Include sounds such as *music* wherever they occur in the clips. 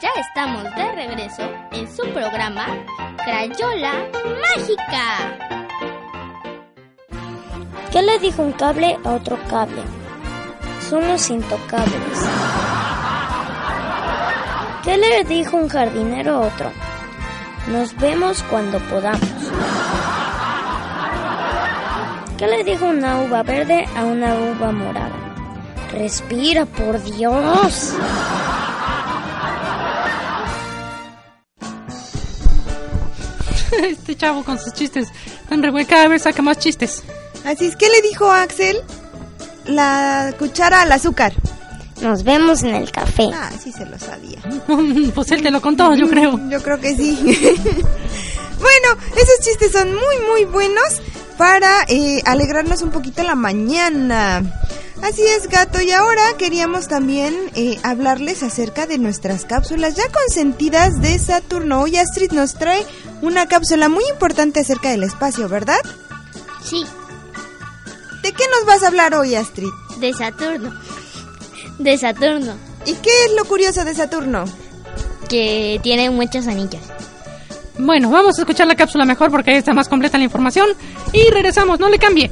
Ya estamos de regreso en su programa Crayola Mágica. ¿Qué le dijo un cable a otro cable? Son los intocables. ¿Qué le dijo un jardinero a otro? Nos vemos cuando podamos. ¿Qué le dijo una uva verde a una uva morada? Respira, por Dios. *laughs* este chavo con sus chistes tan revueltos, cada vez saca más chistes. Así es, ¿qué le dijo Axel? La cuchara al azúcar. Nos vemos en el café. Ah, sí se lo sabía. *laughs* pues él te lo contó, yo creo. Yo creo que sí. *laughs* bueno, esos chistes son muy, muy buenos para eh, alegrarnos un poquito la mañana. Así es, gato. Y ahora queríamos también eh, hablarles acerca de nuestras cápsulas ya consentidas de Saturno. Hoy Astrid nos trae una cápsula muy importante acerca del espacio, ¿verdad? Sí. ¿De qué nos vas a hablar hoy, Astrid? De Saturno. De Saturno. ¿Y qué es lo curioso de Saturno? Que tiene muchas anillas. Bueno, vamos a escuchar la cápsula mejor porque ahí está más completa la información. Y regresamos, no le cambie.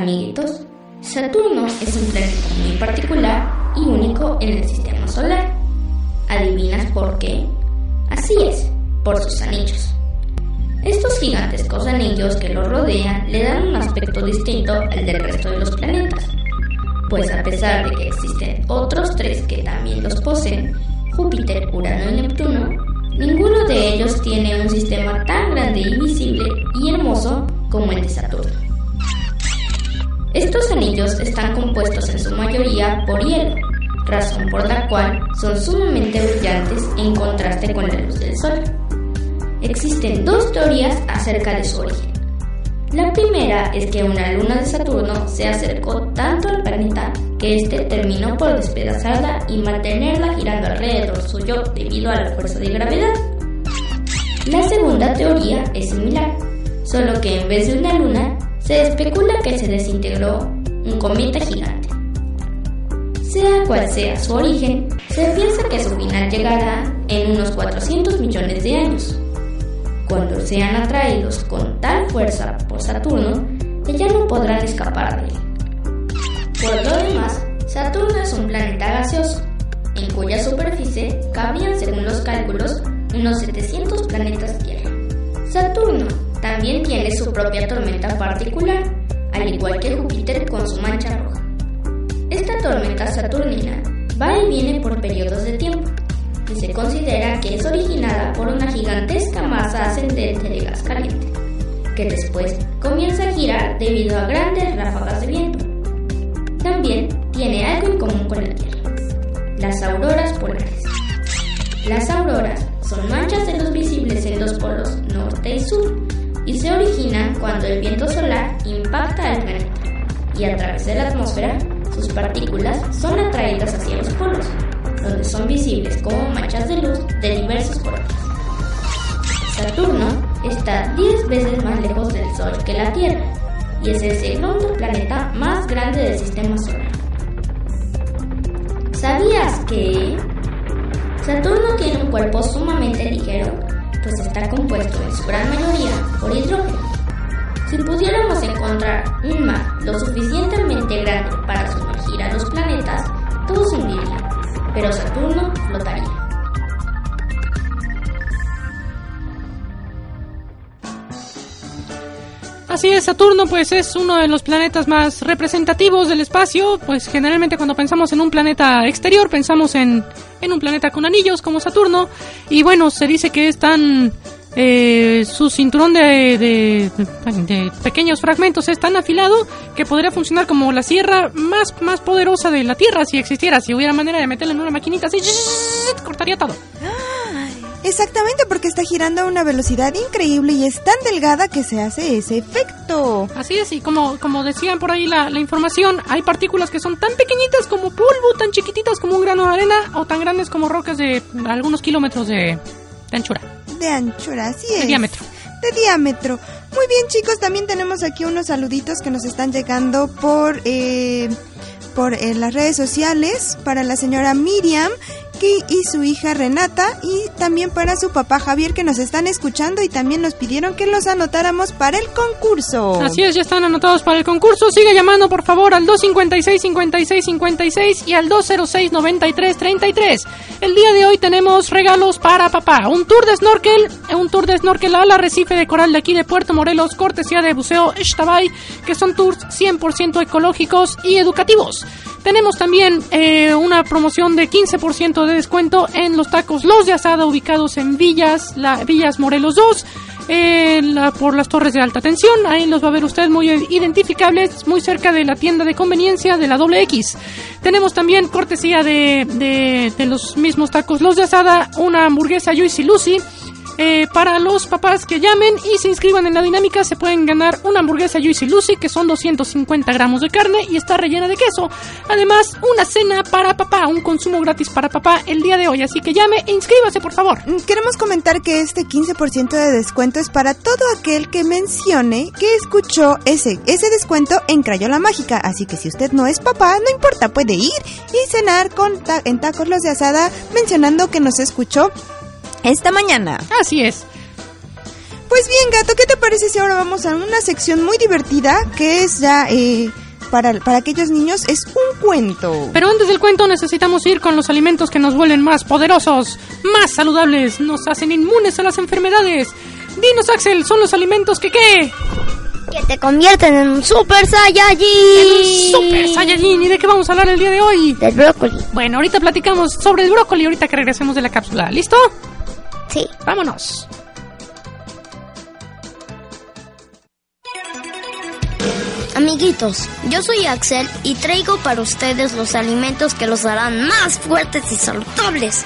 Amiguitos, Saturno es un planeta muy particular y único en el sistema solar. ¿Adivinas por qué? Así es, por sus anillos. Estos gigantescos anillos que lo rodean le dan un aspecto distinto al del resto de los planetas, pues a pesar de que existen otros tres que también los poseen, Júpiter, Urano y Neptuno, ninguno de ellos tiene un sistema tan grande y visible y hermoso como el de Saturno. Estos anillos están compuestos en su mayoría por hielo, razón por la cual son sumamente brillantes en contraste con la luz del Sol. Existen dos teorías acerca de su origen. La primera es que una luna de Saturno se acercó tanto al planeta que éste terminó por despedazarla y mantenerla girando alrededor suyo debido a la fuerza de gravedad. La segunda teoría es similar, solo que en vez de una luna, se especula que se desintegró un cometa gigante. Sea cual sea su origen, se piensa que su final llegará en unos 400 millones de años. Cuando sean atraídos con tal fuerza por Saturno, ya no podrán escapar de él. Por lo demás, Saturno es un planeta gaseoso, en cuya superficie cabrían, según los cálculos, unos 700 planetas Tierra. Saturno también tiene su propia tormenta particular, al igual que Júpiter con su mancha roja. Esta tormenta saturnina va y viene por periodos de tiempo y se considera que es originada por una gigantesca masa ascendente de gas caliente, que después comienza a girar debido a grandes ráfagas de viento. También tiene algo en común con la Tierra, las auroras polares. Las auroras se originan cuando el viento solar impacta al planeta y a través de la atmósfera sus partículas son atraídas hacia los polos, donde son visibles como manchas de luz de diversos colores. Saturno está 10 veces más lejos del Sol que la Tierra y es el segundo planeta más grande del sistema solar. ¿Sabías que Saturno tiene un cuerpo sumamente ligero, pues está compuesto en su gran mayoría por hidrógeno? Si pudiéramos encontrar un mar lo suficientemente grande para sumergir a los planetas, todos hundirían, pero Saturno flotaría. Así es, Saturno pues es uno de los planetas más representativos del espacio, pues generalmente cuando pensamos en un planeta exterior pensamos en, en un planeta con anillos como Saturno y bueno, se dice que es tan eh, su cinturón de, de, pequeños fragmentos es tan afilado que podría funcionar como la sierra más, más poderosa de la Tierra si existiera. Si hubiera manera de meterla en una maquinita así, cortaría todo. Exactamente, porque está girando a una velocidad increíble y es tan delgada que se hace ese efecto. Así es, y como, como decían por ahí la, la información, hay partículas que son tan pequeñitas como polvo, tan chiquititas como un grano de arena o tan grandes como rocas de algunos kilómetros de, de anchura. De anchura, así es. De diámetro. De diámetro. Muy bien, chicos, también tenemos aquí unos saluditos que nos están llegando por... Eh, por eh, las redes sociales para la señora Miriam y su hija Renata y también para su papá Javier que nos están escuchando y también nos pidieron que los anotáramos para el concurso. Así es, ya están anotados para el concurso. Sigue llamando por favor al 256 56 56 y al 206 93 33. El día de hoy tenemos regalos para papá. Un tour de snorkel, un tour de snorkel al arrecife de coral de aquí de Puerto Morelos, cortesía de Buceo Eshtabay, que son tours 100% ecológicos y educativos. Tenemos también eh, una promoción de 15% de descuento en los tacos Los de Asada ubicados en Villas, la, Villas Morelos 2. Eh, por las torres de alta tensión. Ahí los va a ver usted muy identificables, muy cerca de la tienda de conveniencia de la doble X. Tenemos también cortesía de, de, de los mismos tacos Los de Asada, una hamburguesa Juicy Lucy eh, para los papás que llamen y se inscriban en la dinámica se pueden ganar una hamburguesa Juicy Lucy que son 250 gramos de carne y está rellena de queso. Además, una cena para papá, un consumo gratis para papá el día de hoy. Así que llame e inscríbase, por favor. Mm, queremos comentar que este 15% de descuento es para todo aquel que mencione que escuchó ese, ese descuento en Crayola Mágica. Así que si usted no es papá, no importa, puede ir y cenar con en tacos los de asada mencionando que nos escuchó esta mañana. Así es. Pues bien, gato, ¿qué te parece si ahora vamos a una sección muy divertida que es ya eh, para, para aquellos niños? Es un cuento. Pero antes del cuento necesitamos ir con los alimentos que nos vuelven más poderosos, más saludables, nos hacen inmunes a las enfermedades. Dinos, Axel, ¿son los alimentos que qué? Que te convierten en un Super Saiyajin. En un Super Saiyajin. ¿Y de qué vamos a hablar el día de hoy? Del brócoli. Bueno, ahorita platicamos sobre el brócoli, ahorita que regresemos de la cápsula. ¿Listo? Sí. Vámonos. Amiguitos, yo soy Axel y traigo para ustedes los alimentos que los harán más fuertes y saludables.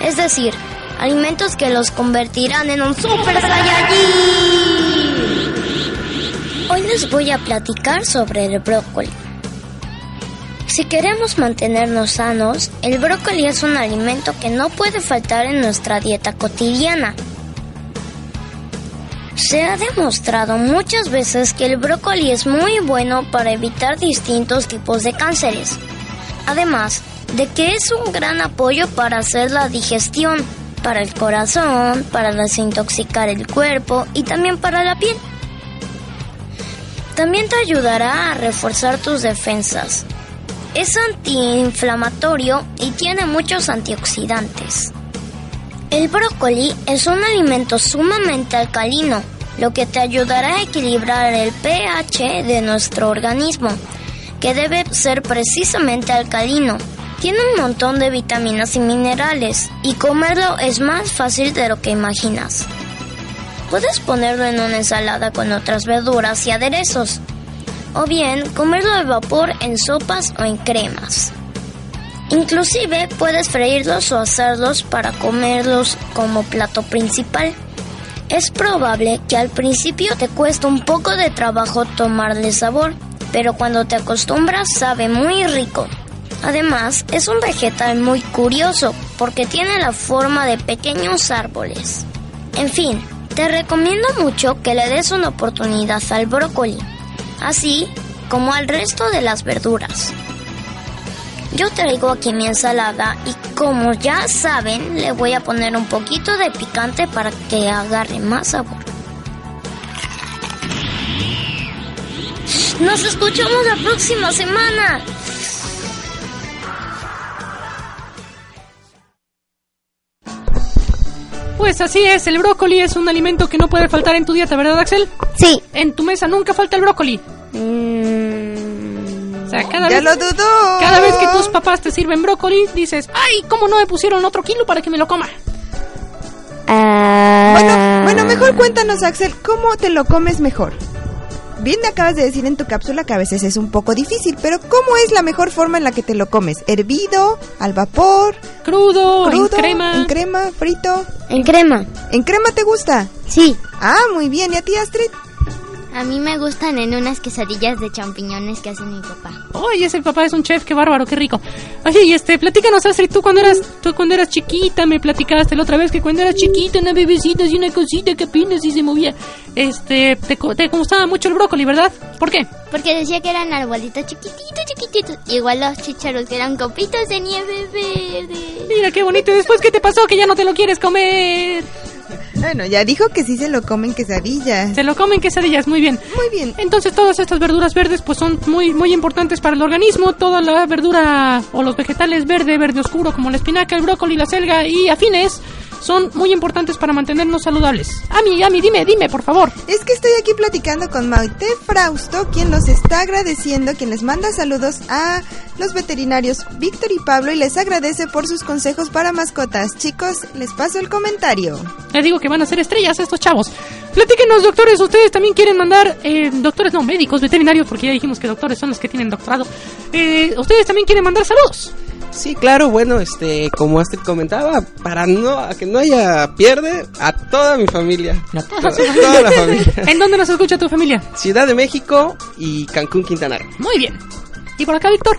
Es decir, alimentos que los convertirán en un Super Saiyajin. Hoy les voy a platicar sobre el brócoli. Si queremos mantenernos sanos, el brócoli es un alimento que no puede faltar en nuestra dieta cotidiana. Se ha demostrado muchas veces que el brócoli es muy bueno para evitar distintos tipos de cánceres, además de que es un gran apoyo para hacer la digestión, para el corazón, para desintoxicar el cuerpo y también para la piel. También te ayudará a reforzar tus defensas, es antiinflamatorio y tiene muchos antioxidantes. El brócoli es un alimento sumamente alcalino, lo que te ayudará a equilibrar el pH de nuestro organismo, que debe ser precisamente alcalino. Tiene un montón de vitaminas y minerales, y comerlo es más fácil de lo que imaginas. Puedes ponerlo en una ensalada con otras verduras y aderezos, o bien comerlo de vapor en sopas o en cremas. Inclusive puedes freírlos o asarlos para comerlos como plato principal. Es probable que al principio te cueste un poco de trabajo tomarle sabor, pero cuando te acostumbras sabe muy rico. Además, es un vegetal muy curioso porque tiene la forma de pequeños árboles. En fin, te recomiendo mucho que le des una oportunidad al brócoli así como al resto de las verduras. Yo traigo aquí mi ensalada y como ya saben, le voy a poner un poquito de picante para que agarre más sabor. Nos escuchamos la próxima semana. Pues así es, el brócoli es un alimento que no puede faltar en tu dieta, ¿verdad, Axel? Sí. En tu mesa nunca falta el brócoli. Mm, O sea, cada ya vez, lo dudó. cada vez que tus papás te sirven brócoli, dices, ay, ¿cómo no me pusieron otro kilo para que me lo coma? Ah. Bueno, bueno, mejor cuéntanos, Axel, ¿cómo te lo comes mejor? Bien me acabas de decir en tu cápsula que a veces es un poco difícil, pero ¿cómo es la mejor forma en la que te lo comes? ¿Hervido? ¿Al vapor? Crudo, ¿Crudo? en crema. ¿En crema? ¿Frito? En crema. ¿En crema te gusta? Sí. Ah, muy bien. ¿Y a ti, Astrid? A mí me gustan en unas quesadillas de champiñones que hace mi papá. Oye, ese papá es un chef, qué bárbaro, qué rico. Oye, y este, platícanos, Astrid, tú cuando eras, tú cuando eras chiquita, me platicaste la otra vez que cuando eras chiquita, una bebecita y una cosita que apenas y se movía. Este, te, te gustaba mucho el brócoli, ¿verdad? ¿Por qué? Porque decía que eran arbolitos chiquititos, chiquititos. Igual los chicharos que eran copitos de nieve verde. Mira qué bonito. ¿Y después qué te pasó que ya no te lo quieres comer? Bueno, ya dijo que sí se lo comen quesadillas. Se lo comen quesadillas, muy bien. Muy bien. Entonces todas estas verduras verdes pues son muy muy importantes para el organismo. Toda la verdura o los vegetales verde, verde oscuro como la espinaca, el brócoli, la selga y afines son muy importantes para mantenernos saludables. Ami, Ami, dime, dime, por favor. Es que estoy aquí platicando con Maite Frausto, quien nos está agradeciendo, quien les manda saludos a los veterinarios Víctor y Pablo y les agradece por sus consejos para mascotas. Chicos, les paso el comentario. Les digo que van a ser estrellas estos chavos. Platíquenos, doctores, ustedes también quieren mandar, eh, doctores no, médicos, veterinarios, porque ya dijimos que doctores son los que tienen doctorado. Eh, ustedes también quieren mandar saludos. Sí, claro, bueno, este, como Astrid comentaba, para no a que no haya pierde a toda mi familia. A toda, toda la familia. ¿En dónde nos escucha tu familia? Ciudad de México y Cancún, Quintana Roo. Muy bien. ¿Y por acá, Víctor?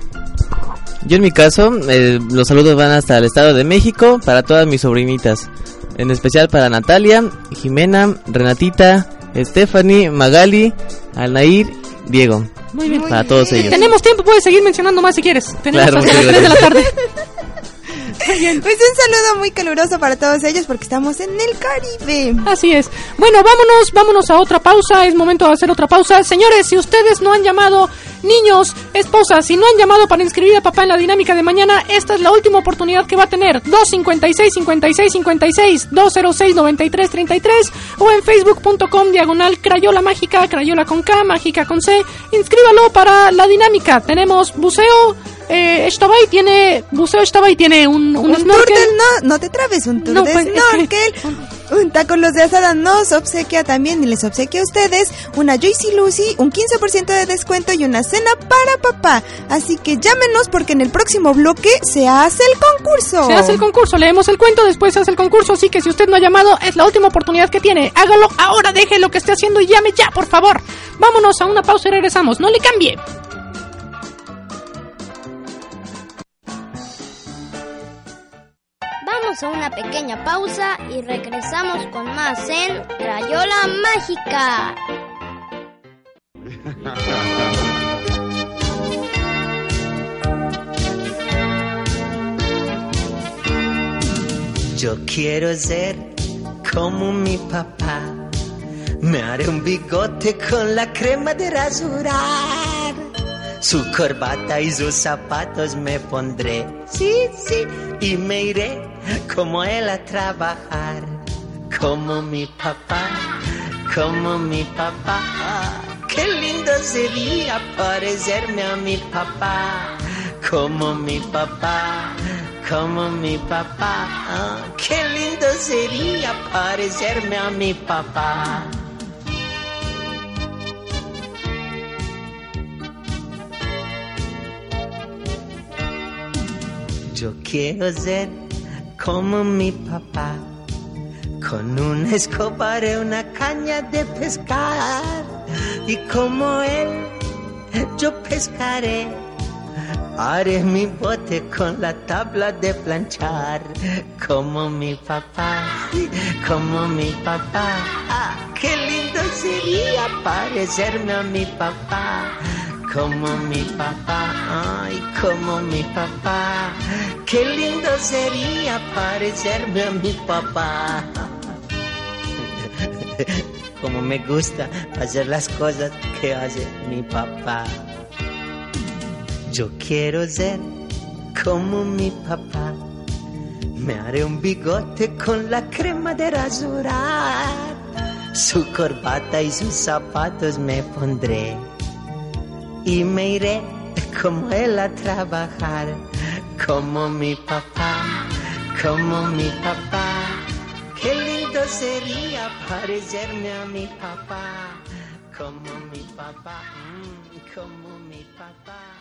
Yo en mi caso, eh, los saludos van hasta el Estado de México para todas mis sobrinitas. En especial para Natalia, Jimena, Renatita, Stephanie, Magali, Alnair, Diego. Muy bien. Para todos ellos. Tenemos tiempo, puedes seguir mencionando más si quieres. Tenemos Claro, hasta las muchas 3 de la tarde. *laughs* Pues un saludo muy caluroso para todos ellos porque estamos en el Caribe. Así es. Bueno, vámonos, vámonos a otra pausa. Es momento de hacer otra pausa. Señores, si ustedes no han llamado, niños, esposas, si no han llamado para inscribir a papá en la dinámica de mañana, esta es la última oportunidad que va a tener. 256 56 56 206 93 33 o en facebook.com diagonal Crayola Mágica, Crayola con K, Mágica con C. Inscríbalo para la dinámica. Tenemos buceo. Eh, Eshtabay tiene, buceo Eshtabay tiene un, un, Un tour snorkel. no, no te trabes, un tour No, de pues, es que- snorkel. Un taco los de asada nos obsequia también y les obsequia a ustedes una Joyce Lucy, un 15% de descuento y una cena para papá. Así que llámenos porque en el próximo bloque se hace el concurso. Se hace el concurso, leemos el cuento, después se hace el concurso, así que si usted no ha llamado, es la última oportunidad que tiene. Hágalo ahora, deje lo que esté haciendo y llame ya, por favor. Vámonos a una pausa y regresamos, no le cambie. A una pequeña pausa y regresamos con más en Crayola Mágica. Yo quiero ser como mi papá. Me haré un bigote con la crema de rasurar. Su corbata y sus zapatos me pondré. Sí, sí. Y me iré como él a trabajar. Como mi papá, como mi papá. Qué lindo sería parecerme a mi papá. Como mi papá, como mi papá. Qué lindo sería parecerme a mi papá. Yo quiero ser como mi papá, con una escoba haré una caña de pescar y como él yo pescaré. Haré mi bote con la tabla de planchar, como mi papá, como mi papá. Ah, qué lindo sería parecerme a mi papá, como mi papá, ay, como mi papá. Qué lindo sería parecerme a mi papá. *laughs* Como me gusta hacer las cosas que hace mi papá. Yo quiero ser como mi papá. Me haré un bigote con la crema de rasurar. Su corbata y sus zapatos me pondré. Y me iré como él a trabajar. Como mi papá, como mi papá. Qué lindo sería parecerme a mi papá, como mi papá, mm, como mi papá.